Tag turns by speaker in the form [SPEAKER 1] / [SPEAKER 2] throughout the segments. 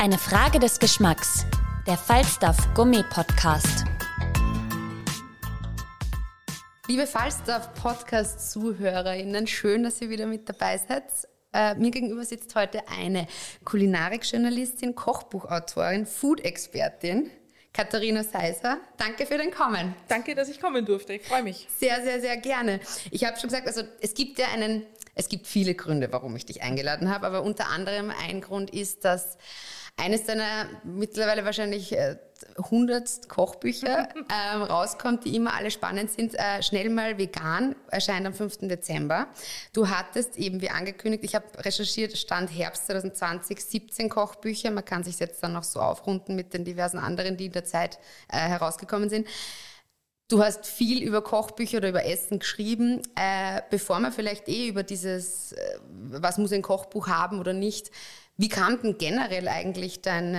[SPEAKER 1] Eine Frage des Geschmacks. Der Falstaff Gummi Podcast.
[SPEAKER 2] Liebe Falstaff-Podcast-ZuhörerInnen, schön, dass ihr wieder mit dabei seid. Äh, mir gegenüber sitzt heute eine Kulinarik-Journalistin, Kochbuchautorin, Food-Expertin, Katharina Seiser. Danke für den Kommen.
[SPEAKER 3] Danke, dass ich kommen durfte. Ich freue mich.
[SPEAKER 2] Sehr, sehr, sehr gerne. Ich habe schon gesagt, also es gibt ja einen, es gibt viele Gründe, warum ich dich eingeladen habe, aber unter anderem ein Grund ist, dass eines deiner mittlerweile wahrscheinlich äh, 100 Kochbücher ähm, rauskommt, die immer alle spannend sind. Äh, Schnell mal vegan erscheint am 5. Dezember. Du hattest eben, wie angekündigt, ich habe recherchiert, Stand Herbst 2020 17 Kochbücher. Man kann sich jetzt dann noch so aufrunden mit den diversen anderen, die in der Zeit äh, herausgekommen sind. Du hast viel über Kochbücher oder über Essen geschrieben. Äh, bevor wir vielleicht eh über dieses, äh, was muss ein Kochbuch haben oder nicht, wie kam denn generell eigentlich dein,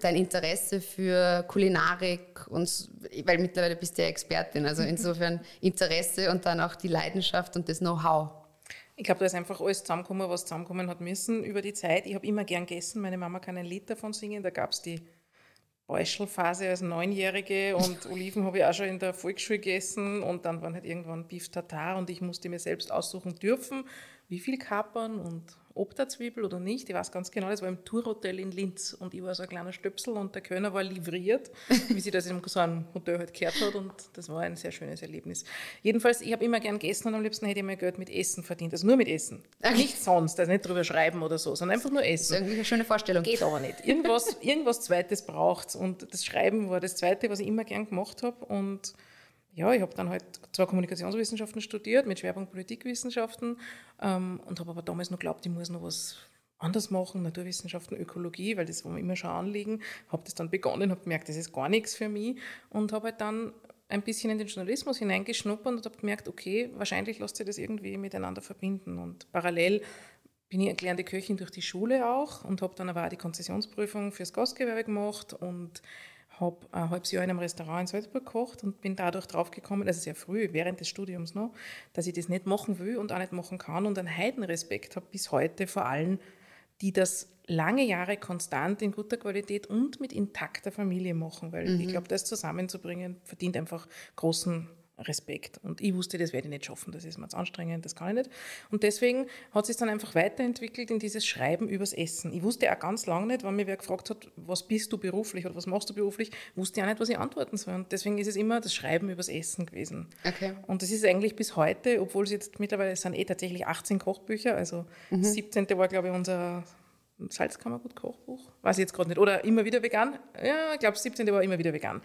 [SPEAKER 2] dein Interesse für Kulinarik? Und, weil mittlerweile bist du ja Expertin, also insofern Interesse und dann auch die Leidenschaft und das Know-how.
[SPEAKER 3] Ich glaube, da ist einfach alles zusammengekommen, was zusammenkommen hat müssen über die Zeit. Ich habe immer gern gegessen. Meine Mama kann ein Lied davon singen. Da gab es die Beuschelphase als Neunjährige und Oliven habe ich auch schon in der Volksschule gegessen und dann waren halt irgendwann Beef Tartar und ich musste mir selbst aussuchen dürfen, wie viel kapern und ob der Zwiebel oder nicht. Ich weiß ganz genau, das war im Tourhotel in Linz und ich war so ein kleiner Stöpsel und der Kölner war livriert, wie sie das in so einem Hotel halt gehört hat und das war ein sehr schönes Erlebnis. Jedenfalls, ich habe immer gern gegessen und am liebsten hätte ich mein Geld mit Essen verdient, also nur mit Essen. Okay. Nicht sonst, also nicht drüber schreiben oder so, sondern einfach nur essen. Das ist
[SPEAKER 2] irgendwie eine schöne Vorstellung.
[SPEAKER 3] Geht aber nicht. Irgendwas, irgendwas Zweites braucht und das Schreiben war das Zweite, was ich immer gern gemacht habe und ja, ich habe dann halt zwar Kommunikationswissenschaften studiert mit Schwerpunkt Politikwissenschaften ähm, und habe aber damals noch geglaubt, ich muss noch was anders machen, Naturwissenschaften, Ökologie, weil das war mir immer schon Anliegen. Habe das dann begonnen, habe gemerkt, das ist gar nichts für mich und habe halt dann ein bisschen in den Journalismus hineingeschnuppert und habe gemerkt, okay, wahrscheinlich lässt sich das irgendwie miteinander verbinden und parallel bin ich gelernte Köchin durch die Schule auch und habe dann aber auch die Konzessionsprüfung fürs Gastgewerbe gemacht und habe ein halbes Jahr in einem Restaurant in Salzburg gekocht und bin dadurch draufgekommen, also sehr früh, während des Studiums noch, dass ich das nicht machen will und auch nicht machen kann und einen Heidenrespekt habe bis heute vor allen, die das lange Jahre konstant in guter Qualität und mit intakter Familie machen, weil mhm. ich glaube, das zusammenzubringen verdient einfach großen Respekt. Und ich wusste, das werde ich nicht schaffen, das ist mir zu anstrengend, das kann ich nicht. Und deswegen hat sich dann einfach weiterentwickelt in dieses Schreiben übers Essen. Ich wusste auch ganz lange nicht, wenn mir wer gefragt hat, was bist du beruflich oder was machst du beruflich, wusste ich auch nicht, was ich antworten soll. Und deswegen ist es immer das Schreiben übers Essen gewesen. Okay. Und das ist eigentlich bis heute, obwohl es jetzt mittlerweile sind eh tatsächlich 18 Kochbücher, also mhm. 17. war, glaube ich, unser Salzkammergut-Kochbuch. Weiß ich jetzt gerade nicht. Oder immer wieder vegan. Ja, ich glaube, 17. war immer wieder vegan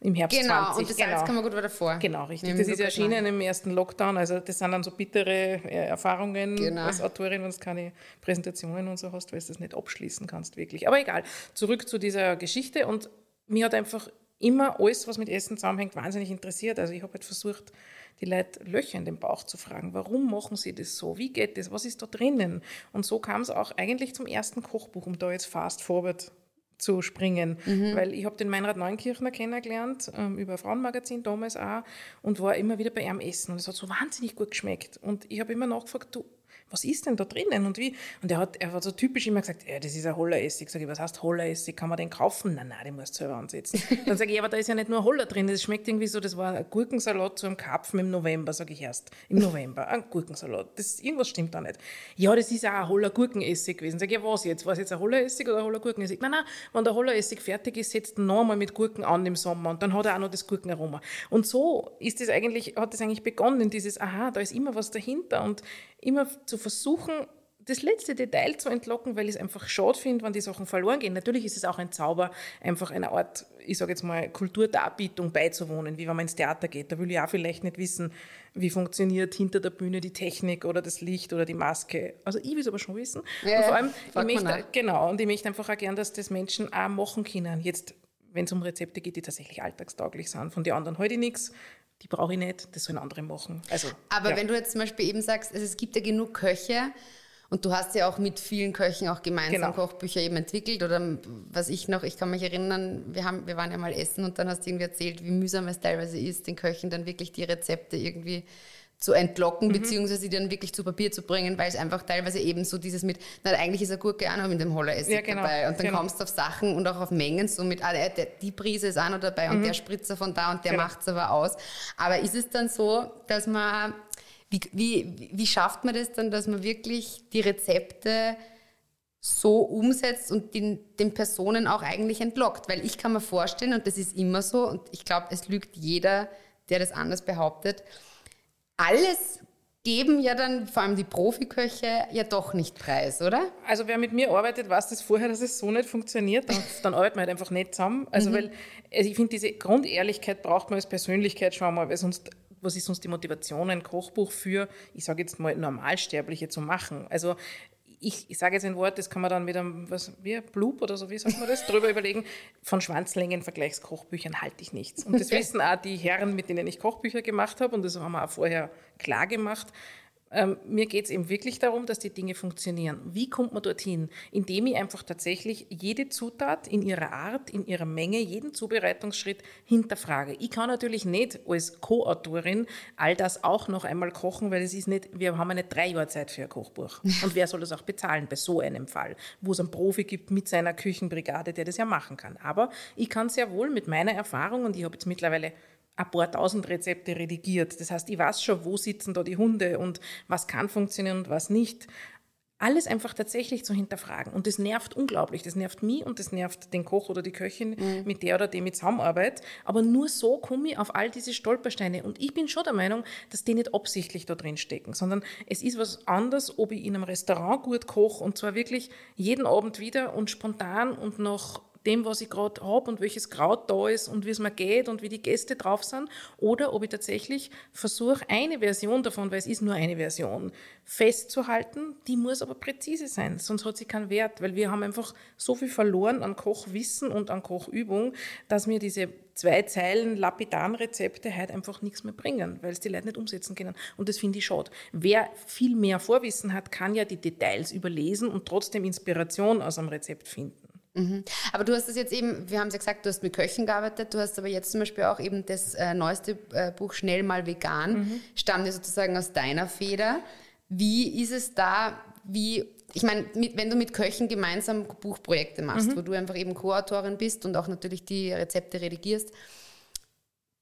[SPEAKER 3] im Herbst
[SPEAKER 2] genau,
[SPEAKER 3] 20.
[SPEAKER 2] und das genau. Salzkammergut war davor.
[SPEAKER 3] Genau, richtig. Das ist erschienen im ersten Lockdown. Also das sind dann so bittere äh, Erfahrungen genau. als Autorin, wenn du keine Präsentationen und so hast, weil du das nicht abschließen kannst wirklich. Aber egal, zurück zu dieser Geschichte. Und mir hat einfach immer alles, was mit Essen zusammenhängt, wahnsinnig interessiert. Also ich habe halt versucht, die Leute Löcher in den Bauch zu fragen. Warum machen sie das so? Wie geht das? Was ist da drinnen? Und so kam es auch eigentlich zum ersten Kochbuch, um da jetzt fast forward zu springen, mhm. weil ich habe den Meinrad Neunkirchner kennengelernt, ähm, über ein Frauenmagazin damals auch und war immer wieder bei ihm essen und es hat so wahnsinnig gut geschmeckt und ich habe immer nachgefragt, du, was ist denn da drinnen und wie? Und er hat, er hat so typisch immer gesagt, ja, das ist ein Holleressig. Sag ich, was heißt Holleressig? Kann man den kaufen? Nein, nein, den musst du selber ansetzen. Dann sage ich, ja, aber da ist ja nicht nur Holler drin, das schmeckt irgendwie so, das war ein Gurkensalat zu einem Karpfen im November, sage ich erst. Im November, ein Gurkensalat. Das, irgendwas stimmt da nicht. Ja, das ist auch ein Holler Gurkenessig gewesen. Sag ich, ja, was jetzt? War es jetzt ein Holleressig oder ein Holler Gurkenessig? Nein, nein, wenn der Holleressig fertig ist, setzt ihn nochmal mit Gurken an im Sommer und dann hat er auch noch das Gurkenaroma. Und so ist das eigentlich, hat das eigentlich begonnen, dieses, aha, da ist immer was dahinter und immer zu versuchen, das letzte Detail zu entlocken, weil ich es einfach schade finde, wenn die Sachen verloren gehen. Natürlich ist es auch ein Zauber, einfach einer Art, ich sage jetzt mal, Kulturdarbietung beizuwohnen, wie wenn man ins Theater geht. Da will ich auch vielleicht nicht wissen, wie funktioniert hinter der Bühne die Technik oder das Licht oder die Maske. Also ich will es aber schon wissen. Ja, und vor allem, ich möchte, genau, und ich möchte einfach auch gern, dass das Menschen auch machen können. Jetzt, wenn es um Rezepte geht, die tatsächlich alltagstauglich sind. Von den anderen halte ich nichts die brauche ich nicht, das sollen andere machen. Also,
[SPEAKER 2] Aber ja. wenn du jetzt zum Beispiel eben sagst, also es gibt ja genug Köche, und du hast ja auch mit vielen Köchen auch gemeinsam genau. Kochbücher eben entwickelt oder was ich noch, ich kann mich erinnern, wir, haben, wir waren ja mal essen und dann hast du irgendwie erzählt, wie mühsam es teilweise ist, den Köchen dann wirklich die Rezepte irgendwie zu entlocken, mhm. beziehungsweise sie dann wirklich zu Papier zu bringen, weil es einfach teilweise eben so dieses mit, na eigentlich ist eine Gurke auch noch mit dem Holleressig ja, genau, dabei und dann genau. kommst du auf Sachen und auch auf Mengen so mit, ah, der, die Prise ist auch noch dabei und mhm. der Spritzer von da und der genau. macht es aber aus. Aber ist es dann so, dass man wie, wie, wie schafft man das dann, dass man wirklich die Rezepte so umsetzt und den, den Personen auch eigentlich entlockt? Weil ich kann mir vorstellen, und das ist immer so, und ich glaube, es lügt jeder, der das anders behauptet, alles geben ja dann vor allem die Profiköche ja doch nicht preis, oder?
[SPEAKER 3] Also wer mit mir arbeitet, weiß das vorher, dass es so nicht funktioniert. Dann, dann arbeiten wir halt einfach nicht zusammen. Also mhm. weil also ich finde, diese Grundehrlichkeit braucht man als Persönlichkeit schon mal, weil sonst was ist sonst die Motivation, ein Kochbuch für, ich sage jetzt mal, Normalsterbliche zu machen? Also ich, ich sage jetzt ein Wort, das kann man dann mit einem, was, wie, Blub oder so, wie sagt man das, drüber überlegen. Von Schwanzlängen-Vergleichskochbüchern halte ich nichts. Und das wissen auch die Herren, mit denen ich Kochbücher gemacht habe, und das haben wir auch vorher klar gemacht. Ähm, mir geht es eben wirklich darum, dass die Dinge funktionieren. Wie kommt man dorthin? Indem ich einfach tatsächlich jede Zutat in ihrer Art, in ihrer Menge, jeden Zubereitungsschritt hinterfrage. Ich kann natürlich nicht als Co-Autorin all das auch noch einmal kochen, weil es ist nicht, wir haben eine drei Jahre Zeit für ein Kochbuch. Und wer soll das auch bezahlen bei so einem Fall, wo es einen Profi gibt mit seiner Küchenbrigade, der das ja machen kann. Aber ich kann sehr wohl mit meiner Erfahrung, und ich habe jetzt mittlerweile ein paar tausend Rezepte redigiert. Das heißt, ich weiß schon, wo sitzen da die Hunde und was kann funktionieren und was nicht. Alles einfach tatsächlich zu hinterfragen. Und das nervt unglaublich. Das nervt mich und das nervt den Koch oder die Köchin, mhm. mit der oder dem ich zusammenarbeite. Aber nur so komme ich auf all diese Stolpersteine. Und ich bin schon der Meinung, dass die nicht absichtlich da drin stecken, sondern es ist was anderes, ob ich in einem Restaurant gut koche und zwar wirklich jeden Abend wieder und spontan und noch dem, was ich gerade habe und welches Kraut da ist und wie es mir geht und wie die Gäste drauf sind, oder ob ich tatsächlich versuche, eine Version davon, weil es ist nur eine Version, festzuhalten, die muss aber präzise sein, sonst hat sie keinen Wert, weil wir haben einfach so viel verloren an Kochwissen und an Kochübung, dass mir diese zwei Zeilen lapidaren Rezepte halt einfach nichts mehr bringen, weil es die Leute nicht umsetzen können. Und das finde ich schade. Wer viel mehr Vorwissen hat, kann ja die Details überlesen und trotzdem Inspiration aus einem Rezept finden.
[SPEAKER 2] Mhm. Aber du hast das jetzt eben, wir haben es ja gesagt, du hast mit Köchen gearbeitet, du hast aber jetzt zum Beispiel auch eben das äh, neueste äh, Buch Schnell mal vegan, mhm. stammt ja sozusagen aus deiner Feder. Wie ist es da, wie, ich meine, wenn du mit Köchen gemeinsam Buchprojekte machst, mhm. wo du einfach eben Co-Autorin bist und auch natürlich die Rezepte redigierst,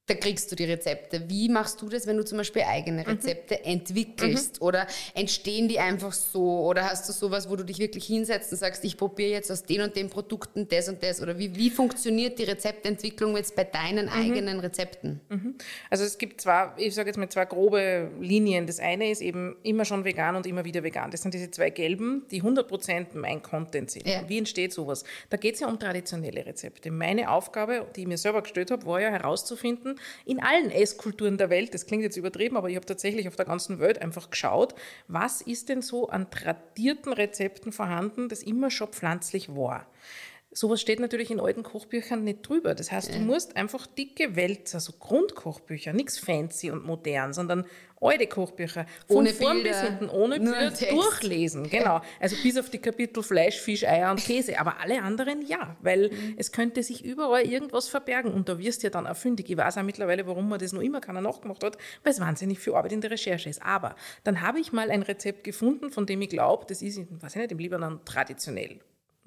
[SPEAKER 2] da kriegst du die Rezepte. Wie machst du das, wenn du zum Beispiel eigene mhm. Rezepte mhm. entwickelst? Mhm. Oder entstehen die einfach so? Oder hast du sowas, wo du dich wirklich hinsetzt und sagst, ich probiere jetzt aus den und den Produkten das und das? Oder wie, wie funktioniert die Rezeptentwicklung jetzt bei deinen mhm. eigenen Rezepten?
[SPEAKER 3] Mhm. Also es gibt zwar, ich sage jetzt mal zwei grobe Linien. Das eine ist eben immer schon vegan und immer wieder vegan. Das sind diese zwei gelben, die 100% mein Content sind. Ja. Wie entsteht sowas? Da geht es ja um traditionelle Rezepte. Meine Aufgabe, die ich mir selber gestellt habe, war ja herauszufinden, in allen Esskulturen der Welt, das klingt jetzt übertrieben, aber ich habe tatsächlich auf der ganzen Welt einfach geschaut, was ist denn so an tradierten Rezepten vorhanden, das immer schon pflanzlich war. Sowas steht natürlich in alten Kochbüchern nicht drüber. Das heißt, du musst einfach dicke Wälzer, so Grundkochbücher, nichts fancy und modern, sondern alte Kochbücher, von ohne vorn bis hinten, ohne Bilder, durchlesen. Genau. Also bis auf die Kapitel Fleisch, Fisch, Eier und Käse. Aber alle anderen ja, weil mhm. es könnte sich überall irgendwas verbergen. Und da wirst du ja dann auch fündig. Ich weiß auch mittlerweile, warum man das noch immer keiner nachgemacht hat, weil es wahnsinnig viel Arbeit in der Recherche ist. Aber dann habe ich mal ein Rezept gefunden, von dem ich glaube, das ist, weiß ich nicht, im Libanon traditionell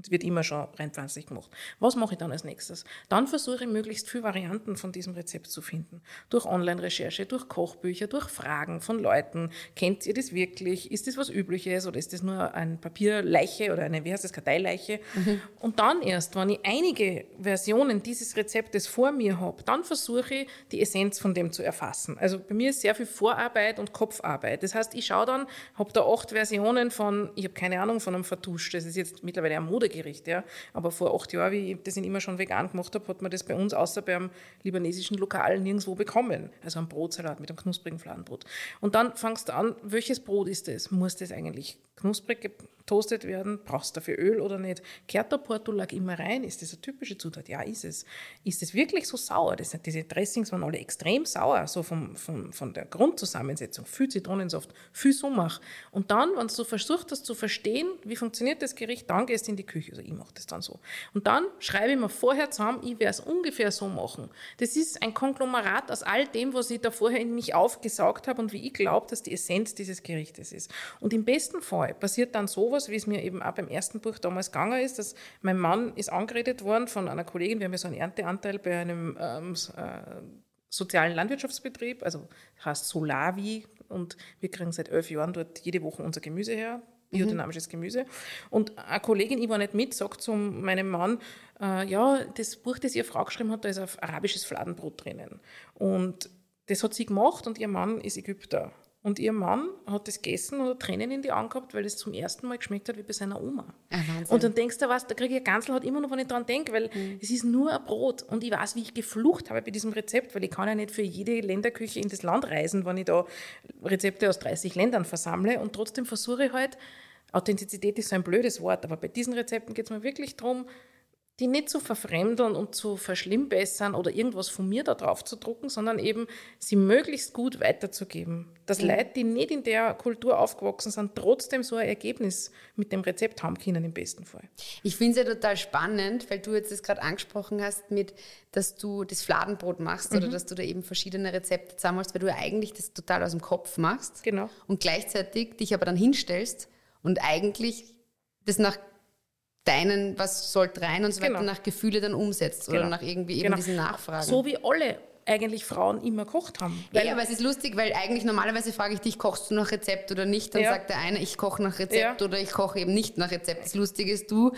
[SPEAKER 3] Wird immer schon rein pflanzlich gemacht. Was mache ich dann als nächstes? Dann versuche ich möglichst viele Varianten von diesem Rezept zu finden. Durch Online-Recherche, durch Kochbücher, durch Fragen von Leuten. Kennt ihr das wirklich? Ist das was Übliches oder ist das nur ein Papierleiche oder eine, wie heißt das, Karteileiche? Mhm. Und dann erst, wenn ich einige Versionen dieses Rezeptes vor mir habe, dann versuche ich, die Essenz von dem zu erfassen. Also bei mir ist sehr viel Vorarbeit und Kopfarbeit. Das heißt, ich schaue dann, habe da acht Versionen von, ich habe keine Ahnung, von einem Vertusch. Das ist jetzt mittlerweile ein Mode Modegericht. Ja. Aber vor acht Jahren, wie ich das immer schon vegan gemacht habe, hat man das bei uns außer beim libanesischen Lokal nirgendwo bekommen. Also ein Brotsalat mit einem knusprigen Fladenbrot. Und dann fangst du an, welches Brot ist das? Muss das eigentlich knusprig toastet werden, brauchst du dafür Öl oder nicht? Kehrt der Portulak immer rein? Ist das eine typische Zutat? Ja, ist es. Ist es wirklich so sauer? Das, diese Dressings waren alle extrem sauer, so vom, vom, von der Grundzusammensetzung. Viel Zitronensaft, viel Sumach. Und dann, wenn du versucht hast zu verstehen, wie funktioniert das Gericht, dann gehst du in die Küche. Also ich mache das dann so. Und dann schreibe ich mir vorher zusammen, ich werde es ungefähr so machen. Das ist ein Konglomerat aus all dem, was ich da vorher in mich aufgesaugt habe und wie ich glaube, dass die Essenz dieses Gerichtes ist. Und im besten Fall passiert dann sowas, sowas, wie es mir eben auch beim ersten Buch damals gegangen ist, dass mein Mann ist angeredet worden von einer Kollegin, wir haben ja so einen Ernteanteil bei einem ähm, äh, sozialen Landwirtschaftsbetrieb, also heißt Solavi und wir kriegen seit elf Jahren dort jede Woche unser Gemüse her, biodynamisches Gemüse. Und eine Kollegin, ich war nicht mit, sagt zu meinem Mann, äh, ja, das Buch, das ihre Frau geschrieben hat, da ist ein arabisches Fladenbrot drinnen. Und das hat sie gemacht und ihr Mann ist Ägypter. Und ihr Mann hat das gegessen und hat Tränen in die Augen gehabt, weil es zum ersten Mal geschmeckt hat wie bei seiner Oma.
[SPEAKER 2] Ah,
[SPEAKER 3] und dann denkst du, was, da kriege ich Ganzel halt immer noch, wenn ich dran denke, weil mhm. es ist nur ein Brot. Und ich weiß, wie ich geflucht habe bei diesem Rezept, weil ich kann ja nicht für jede Länderküche in das Land reisen, wenn ich da Rezepte aus 30 Ländern versammle. Und trotzdem versuche ich halt, Authentizität ist so ein blödes Wort, aber bei diesen Rezepten geht es mir wirklich darum, die nicht zu verfremdeln und zu verschlimmbessern oder irgendwas von mir da drauf zu drucken, sondern eben sie möglichst gut weiterzugeben. Dass mhm. Leute, die nicht in der Kultur aufgewachsen sind, trotzdem so ein Ergebnis mit dem Rezept haben können im besten Fall.
[SPEAKER 2] Ich finde es ja total spannend, weil du jetzt das gerade angesprochen hast mit, dass du das Fladenbrot machst mhm. oder dass du da eben verschiedene Rezepte zusammenholst, weil du ja eigentlich das total aus dem Kopf machst.
[SPEAKER 3] Genau.
[SPEAKER 2] Und gleichzeitig dich aber dann hinstellst und eigentlich das nach deinen, was sollte rein und so weiter, genau. nach Gefühle dann umsetzt genau. oder nach irgendwie eben genau. diesen Nachfragen.
[SPEAKER 3] So wie alle eigentlich Frauen immer kocht haben.
[SPEAKER 2] Weil ja, aber es ist lustig, weil eigentlich normalerweise frage ich dich, kochst du nach Rezept oder nicht? Dann ja. sagt der eine, ich koche nach Rezept ja. oder ich koche eben nicht nach Rezept. Das Lustige ist, du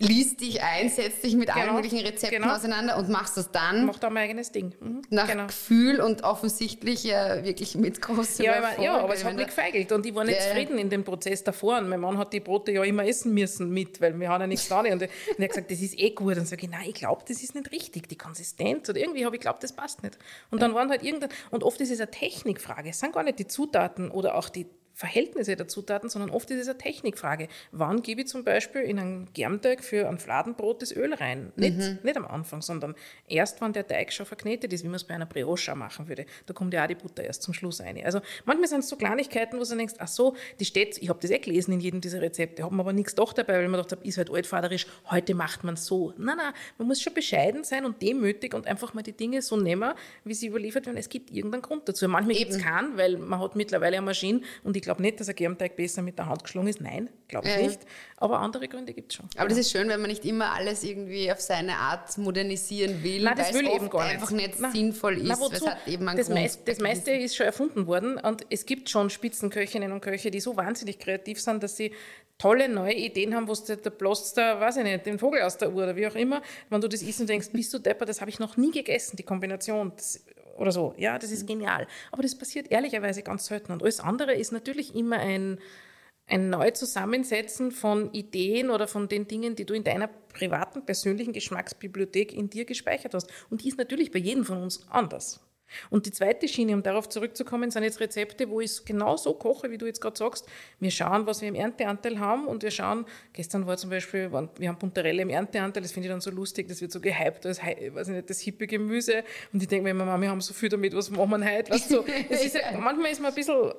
[SPEAKER 2] liest dich ein, setzt dich mit genau. allen möglichen Rezepten genau. auseinander und machst das dann.
[SPEAKER 3] Macht auch mein eigenes Ding. Mhm.
[SPEAKER 2] Nach genau. Gefühl und offensichtlich ja wirklich mit großem
[SPEAKER 3] ja, Erfolg. Ja, aber es hat mich gefeigelt und ich war nicht ja. zufrieden in dem Prozess davor. Und mein Mann hat die Brote ja immer essen müssen mit, weil wir haben ja nichts da. Und, und er hat gesagt, das ist eh gut. Und sage ich, nein, ich glaube, das ist nicht richtig, die Konsistenz. Oder irgendwie habe ich geglaubt, das passt nicht. Und dann waren halt irgendein, und oft ist es eine Technikfrage. Es sind gar nicht die Zutaten oder auch die Verhältnisse der Zutaten, sondern oft ist es eine Technikfrage. Wann gebe ich zum Beispiel in einen Germteig für ein Fladenbrot das Öl rein? Nicht, mhm. nicht am Anfang, sondern erst, wenn der Teig schon verknetet ist, wie man es bei einer Brioche machen würde. Da kommt ja auch die Butter erst zum Schluss rein. Also manchmal sind es so Kleinigkeiten, wo du denkst, ach so, die steht, ich habe das eh gelesen in jedem dieser Rezepte, habe mir aber nichts doch dabei, weil ich mir gedacht habe, ist halt altvaterisch, heute macht man es so. Nein, nein, man muss schon bescheiden sein und demütig und einfach mal die Dinge so nehmen, wie sie überliefert werden. Es gibt irgendeinen Grund dazu. Manchmal gibt es keinen, weil man hat mittlerweile eine Maschine und ich glaube nicht, dass ein Germteig besser mit der Hand geschlungen ist. Nein, glaube ich ja. nicht. Aber andere Gründe gibt es schon.
[SPEAKER 2] Aber ja. das ist schön, wenn man nicht immer alles irgendwie auf seine Art modernisieren will,
[SPEAKER 3] Nein, das will
[SPEAKER 2] es
[SPEAKER 3] eben gar nicht.
[SPEAKER 2] einfach nicht Nein. sinnvoll ist.
[SPEAKER 3] Na, wozu? das, meist, das meiste ist schon erfunden worden und es gibt schon Spitzenköchinnen und Köche, die so wahnsinnig kreativ sind, dass sie tolle neue Ideen haben, wo du da bloß da, weiß ich nicht, den Vogel aus der Uhr oder wie auch immer, wenn du das isst und denkst, bist du depper, das habe ich noch nie gegessen, die Kombination. Das, oder so. Ja, das ist genial. Aber das passiert ehrlicherweise ganz selten. Und alles andere ist natürlich immer ein, ein Neuzusammensetzen von Ideen oder von den Dingen, die du in deiner privaten, persönlichen Geschmacksbibliothek in dir gespeichert hast. Und die ist natürlich bei jedem von uns anders. Und die zweite Schiene, um darauf zurückzukommen, sind jetzt Rezepte, wo ich es genau so koche, wie du jetzt gerade sagst. Wir schauen, was wir im Ernteanteil haben und wir schauen, gestern war zum Beispiel, wir haben Puntarelle im Ernteanteil, das finde ich dann so lustig, das wird so gehypt als, weiß ich nicht, das hippe Gemüse und ich denke mir immer, wir haben so viel damit, was machen wir heute? Weißt du, ist, manchmal ist man ein bisschen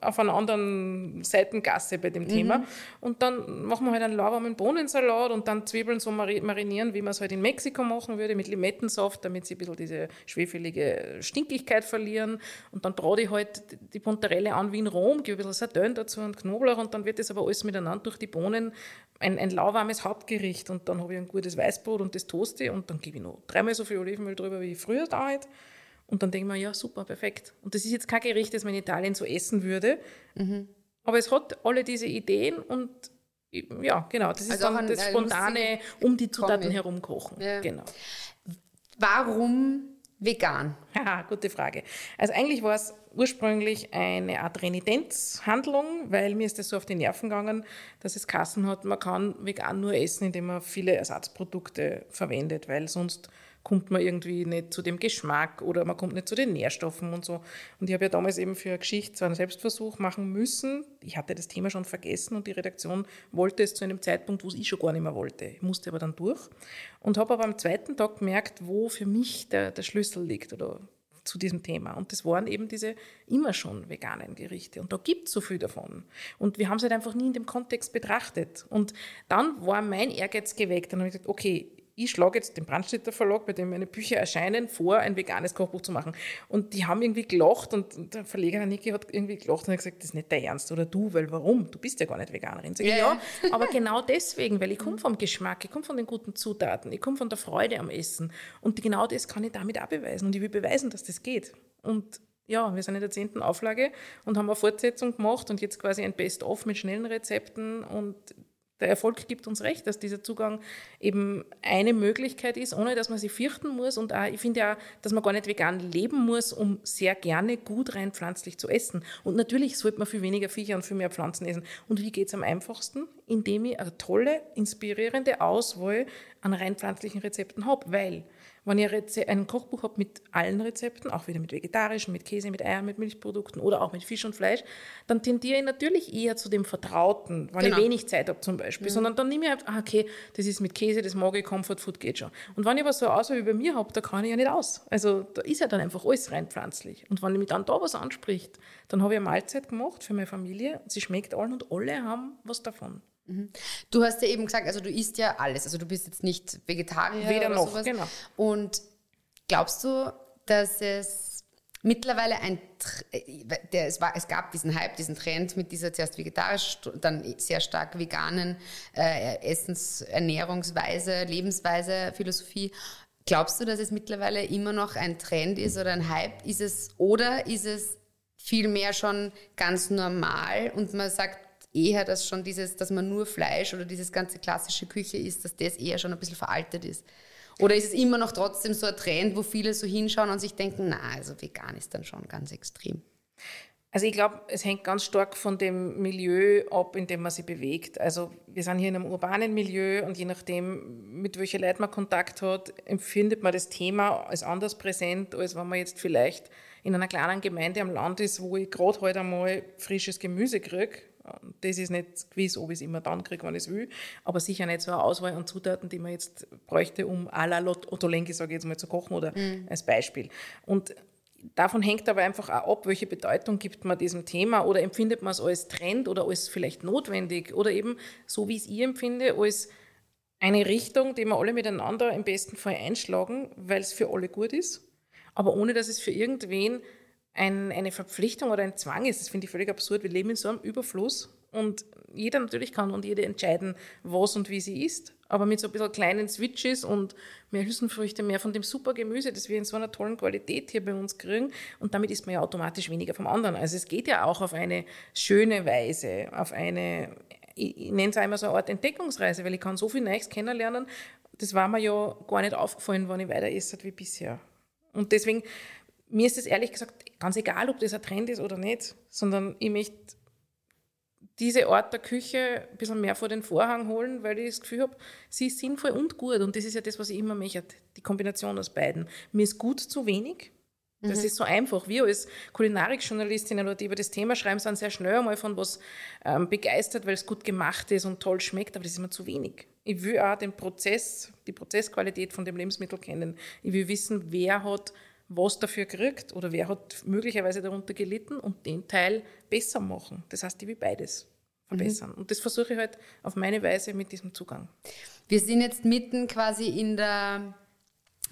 [SPEAKER 3] auf einer anderen Seitengasse bei dem Thema. Mhm. Und dann machen wir halt einen lauwarmen Bohnensalat und dann Zwiebeln so marinieren, wie man es halt in Mexiko machen würde, mit Limettensaft, damit sie ein bisschen diese schwefelige Stinkigkeit verlieren. Und dann brate ich halt die Pontarelle an wie in Rom, gebe ein bisschen Sardellen dazu und Knoblauch und dann wird das aber alles miteinander durch die Bohnen ein, ein lauwarmes Hauptgericht. Und dann habe ich ein gutes Weißbrot und das Toaste und dann gebe ich noch dreimal so viel Olivenöl drüber, wie ich früher da halt. Und dann denke ich mir, ja, super, perfekt. Und das ist jetzt kein Gericht, das man in Italien so essen würde. Mhm. Aber es hat alle diese Ideen und ja, genau, das ist also dann das spontane um die Zutaten herum kochen. Ja. Genau.
[SPEAKER 2] Warum vegan?
[SPEAKER 3] Haha, gute Frage. Also eigentlich war es ursprünglich eine Art Renitenzhandlung, weil mir ist das so auf die Nerven gegangen, dass es Kassen hat, man kann vegan nur essen, indem man viele Ersatzprodukte verwendet, weil sonst kommt man irgendwie nicht zu dem Geschmack oder man kommt nicht zu den Nährstoffen und so. Und ich habe ja damals eben für eine Geschichte so einen Selbstversuch machen müssen. Ich hatte das Thema schon vergessen und die Redaktion wollte es zu einem Zeitpunkt, wo es ich schon gar nicht mehr wollte. Ich musste aber dann durch und habe aber am zweiten Tag gemerkt, wo für mich der, der Schlüssel liegt oder zu diesem Thema. Und das waren eben diese immer schon veganen Gerichte. Und da gibt es so viel davon. Und wir haben es halt einfach nie in dem Kontext betrachtet. Und dann war mein Ehrgeiz geweckt. Dann habe ich gesagt, okay, ich schlage jetzt den Brandstätter Verlag, bei dem meine Bücher erscheinen, vor, ein veganes Kochbuch zu machen. Und die haben irgendwie gelacht und der Verleger Niki hat irgendwie gelacht und hat gesagt, das ist nicht der Ernst. Oder du, weil warum? Du bist ja gar nicht Veganerin. Sag ich, ja, ja, aber genau deswegen, weil ich komme vom Geschmack, ich komme von den guten Zutaten, ich komme von der Freude am Essen. Und genau das kann ich damit auch beweisen. Und ich will beweisen, dass das geht. Und ja, wir sind in der zehnten Auflage und haben eine Fortsetzung gemacht und jetzt quasi ein Best-of mit schnellen Rezepten und der Erfolg gibt uns recht, dass dieser Zugang eben eine Möglichkeit ist, ohne dass man sich fürchten muss. Und auch, ich finde ja, dass man gar nicht vegan leben muss, um sehr gerne gut rein pflanzlich zu essen. Und natürlich sollte man viel weniger Viecher und viel mehr Pflanzen essen. Und wie geht es am einfachsten? Indem ich eine tolle, inspirierende Auswahl an rein pflanzlichen Rezepten habe. Weil wenn ich ein Kochbuch habe mit allen Rezepten, auch wieder mit vegetarischen, mit Käse, mit Eiern, mit Milchprodukten oder auch mit Fisch und Fleisch, dann tendiere ich natürlich eher zu dem Vertrauten, wenn genau. ich wenig Zeit habe zum Beispiel, mhm. sondern dann nehme ich einfach, ah, okay, das ist mit Käse, das mag ich, Comfort Food geht schon. Und wenn ich aber so Auswahl wie bei mir habe, da kann ich ja nicht aus. Also da ist ja dann einfach alles rein pflanzlich. Und wenn mich dann da was anspricht, dann habe ich eine Mahlzeit gemacht für meine Familie, sie schmeckt allen und alle haben was davon.
[SPEAKER 2] Du hast ja eben gesagt, also du isst ja alles. Also du bist jetzt nicht Vegetarier
[SPEAKER 3] Weder
[SPEAKER 2] oder
[SPEAKER 3] noch,
[SPEAKER 2] sowas.
[SPEAKER 3] genau.
[SPEAKER 2] Und glaubst du, dass es mittlerweile ein, der, es, war, es gab diesen Hype, diesen Trend mit dieser zuerst vegetarisch, dann sehr stark veganen äh, Essens-, Ernährungsweise, Lebensweise, Philosophie. Glaubst du, dass es mittlerweile immer noch ein Trend ist oder ein Hype? Ist es, oder ist es vielmehr schon ganz normal und man sagt, eher, dass schon dieses, dass man nur Fleisch oder dieses ganze klassische Küche isst, dass das eher schon ein bisschen veraltet ist? Oder ist es immer noch trotzdem so ein Trend, wo viele so hinschauen und sich denken, na, also vegan ist dann schon ganz extrem?
[SPEAKER 3] Also ich glaube, es hängt ganz stark von dem Milieu ab, in dem man sich bewegt. Also wir sind hier in einem urbanen Milieu und je nachdem, mit welcher Leuten man Kontakt hat, empfindet man das Thema als anders präsent, als wenn man jetzt vielleicht in einer kleinen Gemeinde am Land ist, wo ich gerade heute einmal frisches Gemüse kriege das ist nicht gewiss, ob ich es immer dann kriege, wenn ich es will, aber sicher nicht so eine Auswahl an Zutaten, die man jetzt bräuchte, um à la Ottolenghi, sage ich jetzt mal, zu kochen oder mhm. als Beispiel. Und davon hängt aber einfach auch ab, welche Bedeutung gibt man diesem Thema oder empfindet man es als Trend oder als vielleicht notwendig oder eben, so wie es ich empfinde, als eine Richtung, die wir alle miteinander im besten Fall einschlagen, weil es für alle gut ist, aber ohne dass es für irgendwen ein, eine Verpflichtung oder ein Zwang ist. Das finde ich völlig absurd. Wir leben in so einem Überfluss und jeder natürlich kann und jede entscheiden, was und wie sie isst. Aber mit so ein bisschen kleinen Switches und mehr Hülsenfrüchte, mehr von dem super Gemüse, das wir in so einer tollen Qualität hier bei uns kriegen. Und damit isst man ja automatisch weniger vom anderen. Also es geht ja auch auf eine schöne Weise, auf eine, ich nenne es einmal so eine Art Entdeckungsreise, weil ich kann so viel Neues kennenlernen. Das war mir ja gar nicht aufgefallen, wenn ich weiter esse wie bisher. Und deswegen mir ist es ehrlich gesagt ganz egal, ob das ein Trend ist oder nicht, sondern ich möchte diese Art der Küche ein bisschen mehr vor den Vorhang holen, weil ich das Gefühl habe, sie ist sinnvoll und gut. Und das ist ja das, was ich immer möchte, die Kombination aus beiden. Mir ist gut zu wenig. Das mhm. ist so einfach. Wir als Kulinarik-Journalistinnen oder die über das Thema schreiben, sind sehr schnell einmal von was ähm, begeistert, weil es gut gemacht ist und toll schmeckt, aber das ist immer zu wenig. Ich will auch den Prozess, die Prozessqualität von dem Lebensmittel kennen. Ich will wissen, wer hat was dafür kriegt oder wer hat möglicherweise darunter gelitten und den Teil besser machen. Das heißt, ich will beides verbessern. Mhm. Und das versuche ich halt auf meine Weise mit diesem Zugang.
[SPEAKER 2] Wir sind jetzt mitten quasi in der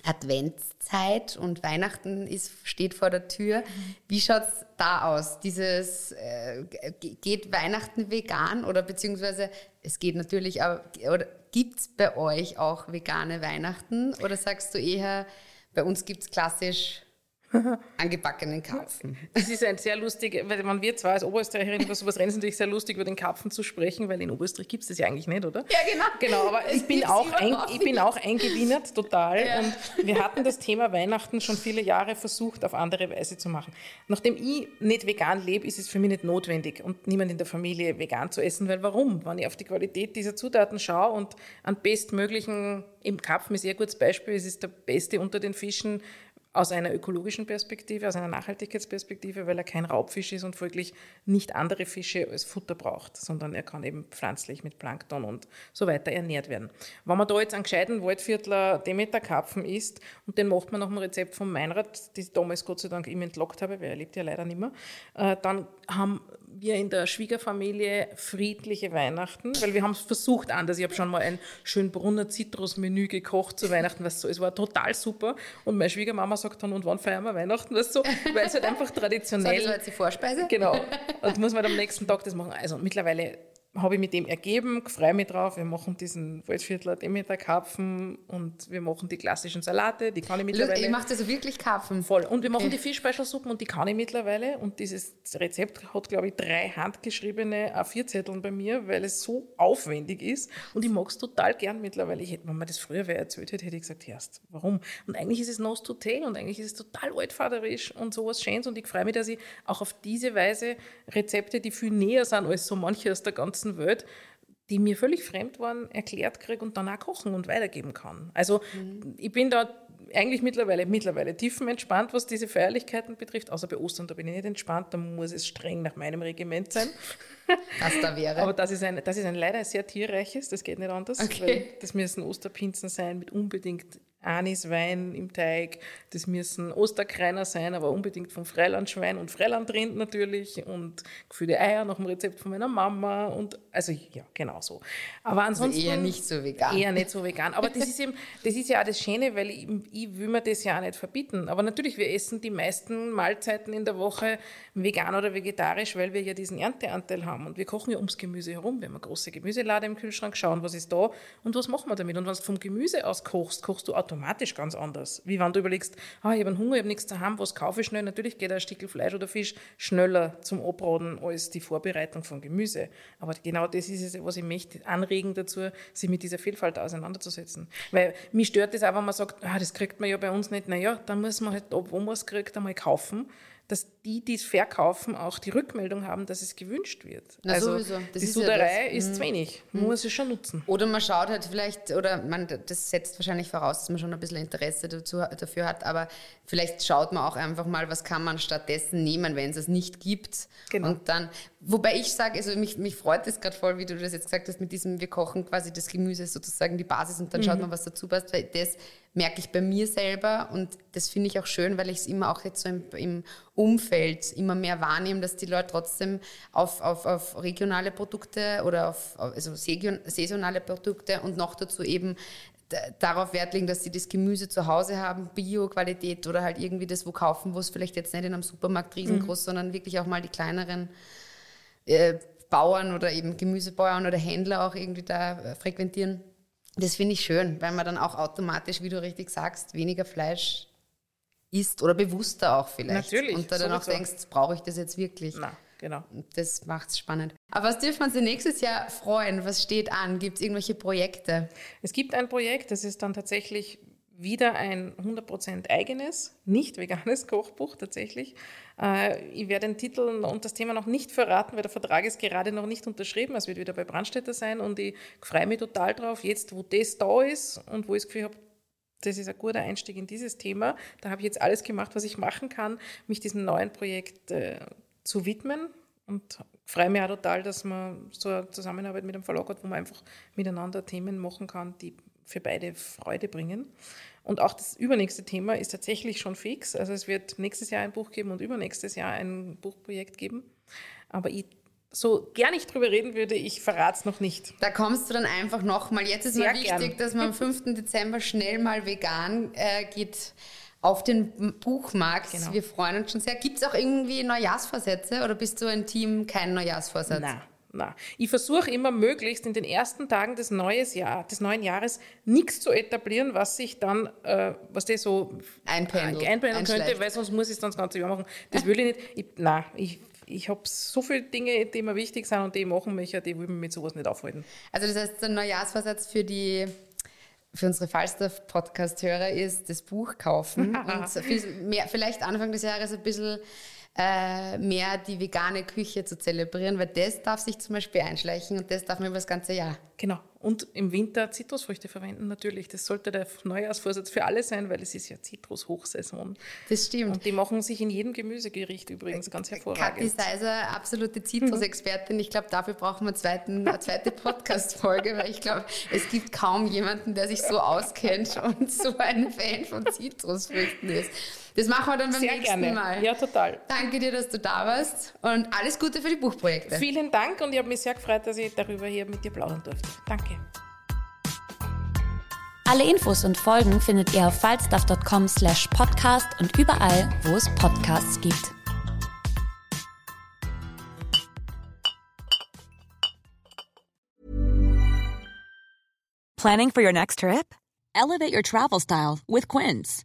[SPEAKER 2] Adventszeit und Weihnachten ist, steht vor der Tür. Wie schaut es da aus? Dieses, äh, geht Weihnachten vegan oder beziehungsweise es geht natürlich, aber gibt es bei euch auch vegane Weihnachten oder sagst du eher, bei uns gibt es klassisch angebackenen Karpfen.
[SPEAKER 3] Das ist ein sehr lustig, weil man wird zwar als Oberösterreicherin über sowas reden, ist natürlich sehr lustig, über den Karpfen zu sprechen, weil in Oberösterreich gibt es das ja eigentlich nicht, oder?
[SPEAKER 2] Ja, genau.
[SPEAKER 3] Genau, aber ich bin, auch ein, ich bin auch eingewienert, total. Ja. Und wir hatten das Thema Weihnachten schon viele Jahre versucht, auf andere Weise zu machen. Nachdem ich nicht vegan lebe, ist es für mich nicht notwendig und niemand in der Familie vegan zu essen, weil warum? Wenn ich auf die Qualität dieser Zutaten schaue und an bestmöglichen, im Karpfen ist ein sehr gutes Beispiel, es ist der beste unter den Fischen, aus einer ökologischen Perspektive, aus einer Nachhaltigkeitsperspektive, weil er kein Raubfisch ist und folglich nicht andere Fische als Futter braucht, sondern er kann eben pflanzlich mit Plankton und so weiter ernährt werden. Wenn man da jetzt einen gescheiten Waldviertler Demeterkarpfen isst und den macht man nach dem Rezept von Meinrad, die ich damals Gott sei Dank ihm entlockt habe, weil er lebt ja leider nicht mehr, äh, dann haben wir in der Schwiegerfamilie friedliche Weihnachten, weil wir haben es versucht anders. Ich habe schon mal ein Schönbrunner Zitrusmenü gekocht zu Weihnachten, was so, es war total super. Und meine Schwiegermama sagt dann, und wann feiern wir Weihnachten, was so, weil es halt einfach traditionell.
[SPEAKER 2] So, das war jetzt die Vorspeise?
[SPEAKER 3] Genau. Und muss man am nächsten Tag das machen. Also mittlerweile habe ich mit dem ergeben, freue mich drauf. Wir machen diesen Waldviertler Demeter-Karpfen und wir machen die klassischen Salate, die kann ich mittlerweile.
[SPEAKER 2] Ihr macht also wirklich Karpfen?
[SPEAKER 3] Voll. Und wir machen okay. die Fischspeichersuppen und die kann ich mittlerweile. Und dieses Rezept hat, glaube ich, drei handgeschriebene A4-Zetteln bei mir, weil es so aufwendig ist. Und ich mag es total gern mittlerweile. Ich hätte, wenn mir das früher wer erzählt hätte, hätte ich gesagt, erst, warum? Und eigentlich ist es nose to tail und eigentlich ist es total altvaterisch und sowas Schönes. Und ich freue mich, dass ich auch auf diese Weise Rezepte, die viel näher sind als so manche aus der ganzen ganzen Welt, die mir völlig fremd waren, erklärt kriege und danach kochen und weitergeben kann. Also mhm. ich bin da eigentlich mittlerweile, mittlerweile tiefenentspannt, was diese Feierlichkeiten betrifft, außer bei Ostern, da bin ich nicht entspannt, da muss es streng nach meinem Regiment sein.
[SPEAKER 2] Was da wäre.
[SPEAKER 3] Aber das ist ein, das ist ein leider sehr tierreiches, das geht nicht anders, okay. das müssen Osterpinzen sein mit unbedingt Aniswein im Teig. Das müssen Osterkreiner sein, aber unbedingt vom Freilandschwein und Freilandrind natürlich und gefüllte Eier nach dem Rezept von meiner Mama und also ja, genau so. Aber ansonsten
[SPEAKER 2] also eher nicht so vegan.
[SPEAKER 3] Eher nicht so vegan. Aber das ist eben, das ist ja auch das Schöne, weil ich, ich will mir das ja auch nicht verbieten. Aber natürlich, wir essen die meisten Mahlzeiten in der Woche vegan oder vegetarisch, weil wir ja diesen Ernteanteil haben und wir kochen ja ums Gemüse herum. Wir haben eine große Gemüselade im Kühlschrank, schauen, was ist da und was machen wir damit. Und wenn du vom Gemüse aus kochst, kochst du automatisch ganz anders. Wie wenn du überlegst, ah, ich habe einen Hunger, ich habe nichts zu haben, was kaufe ich schnell? Natürlich geht ein Stück Fleisch oder Fisch schneller zum Abraten als die Vorbereitung von Gemüse. Aber genau das ist es, was ich möchte, anregen dazu, sich mit dieser Vielfalt auseinanderzusetzen. Weil mich stört das auch, wenn man sagt, ah, das kriegt man ja bei uns nicht. Naja, dann muss man halt wo man es kriegt, einmal kaufen dass die, die es verkaufen, auch die Rückmeldung haben, dass es gewünscht wird.
[SPEAKER 2] Na, also
[SPEAKER 3] sowieso. Das die ist Suderei ja ist mhm. zu wenig. Man mhm. muss es schon nutzen.
[SPEAKER 2] Oder man schaut halt vielleicht, oder man, das setzt wahrscheinlich voraus, dass man schon ein bisschen Interesse dazu, dafür hat, aber vielleicht schaut man auch einfach mal, was kann man stattdessen nehmen, wenn es es nicht gibt. Genau. Und dann, wobei ich sage, also mich, mich freut es gerade voll, wie du das jetzt gesagt hast, mit diesem, wir kochen quasi das Gemüse sozusagen die Basis und dann mhm. schaut man, was dazu passt, weil das merke ich bei mir selber und das finde ich auch schön, weil ich es immer auch jetzt so im, im, Umfeld immer mehr wahrnehme, dass die Leute trotzdem auf, auf, auf regionale Produkte oder auf also saisonale Produkte und noch dazu eben darauf Wert legen, dass sie das Gemüse zu Hause haben, Bio-Qualität oder halt irgendwie das wo kaufen, wo es vielleicht jetzt nicht in einem Supermarkt riesengroß, mhm. sondern wirklich auch mal die kleineren äh, Bauern oder eben Gemüsebauern oder Händler auch irgendwie da äh, frequentieren. Das finde ich schön, weil man dann auch automatisch, wie du richtig sagst, weniger Fleisch isst oder bewusster auch vielleicht.
[SPEAKER 3] Natürlich.
[SPEAKER 2] Und da dann auch denkst, brauche ich das jetzt wirklich?
[SPEAKER 3] Na, genau.
[SPEAKER 2] Das macht es spannend. Aber was dürfen wir uns nächstes Jahr freuen? Was steht an? Gibt es irgendwelche Projekte?
[SPEAKER 3] Es gibt ein Projekt, das ist dann tatsächlich wieder ein 100% eigenes, nicht veganes Kochbuch tatsächlich. Äh, ich werde den Titel und das Thema noch nicht verraten, weil der Vertrag ist gerade noch nicht unterschrieben. Es wird wieder bei Brandstätter sein und ich freue mich total drauf, jetzt wo das da ist und wo ich das Gefühl habe, das ist ein guter Einstieg in dieses Thema. Da habe ich jetzt alles gemacht, was ich machen kann, mich diesem neuen Projekt äh, zu widmen und freue mich auch total, dass man so eine Zusammenarbeit mit einem Verlag hat, wo man einfach miteinander Themen machen kann, die für beide Freude bringen. Und auch das übernächste Thema ist tatsächlich schon fix. Also es wird nächstes Jahr ein Buch geben und übernächstes Jahr ein Buchprojekt geben. Aber ich so gern ich drüber reden würde, ich verrate es noch nicht.
[SPEAKER 2] Da kommst du dann einfach nochmal. Jetzt ist Sehr mal wichtig, gern. dass man am 5. Dezember schnell mal vegan äh, geht auf den Buchmarkt. Genau. Wir freuen uns schon sehr. Gibt es auch irgendwie Neujahrsvorsätze oder bist du ein Team kein Neujahrsvorsatz?
[SPEAKER 3] Nein. Na, ich versuche immer möglichst in den ersten Tagen des, neues Jahr, des neuen Jahres nichts zu etablieren, was sich dann, äh, was das so
[SPEAKER 2] einpendeln,
[SPEAKER 3] einpendeln könnte, weil sonst muss ich es dann das ganze Jahr machen. Das will ich nicht. Ich, nein, ich, ich habe so viele Dinge, die mir wichtig sind und die ich machen möchte, die will mich mit sowas nicht aufhalten.
[SPEAKER 2] Also das heißt, der Neujahrsvorsatz für die für unsere Falstaff-Podcast-Hörer ist, das Buch kaufen und mehr, vielleicht Anfang des Jahres ein bisschen äh, mehr die vegane Küche zu zelebrieren, weil das darf sich zum Beispiel einschleichen und das darf man über das ganze Jahr.
[SPEAKER 3] Genau. Und im Winter Zitrusfrüchte verwenden natürlich. Das sollte der Neujahrsvorsatz für alle sein, weil es ist ja Zitrushochsaison.
[SPEAKER 2] Das stimmt.
[SPEAKER 3] Und die machen sich in jedem Gemüsegericht übrigens ganz hervorragend.
[SPEAKER 2] Kathi Seiser, absolute Zitrusexpertin. Ich glaube, dafür brauchen wir zweiten, eine zweite Podcast-Folge, weil ich glaube, es gibt kaum jemanden, der sich so auskennt und so ein Fan von Zitrusfrüchten ist. Das machen wir dann beim Sehr nächsten gerne. Mal.
[SPEAKER 3] Ja, total.
[SPEAKER 2] Danke dir, dass du da warst und alles Gute für die Buchprojekte.
[SPEAKER 3] Vielen Dank und ich habe mich sehr gefreut, dass ich darüber hier mit dir plaudern durfte. Danke.
[SPEAKER 1] Alle Infos und Folgen findet ihr auf falstaff.com slash podcast und überall, wo es Podcasts gibt.
[SPEAKER 4] Planning for your next trip? Elevate your travel style with Quince.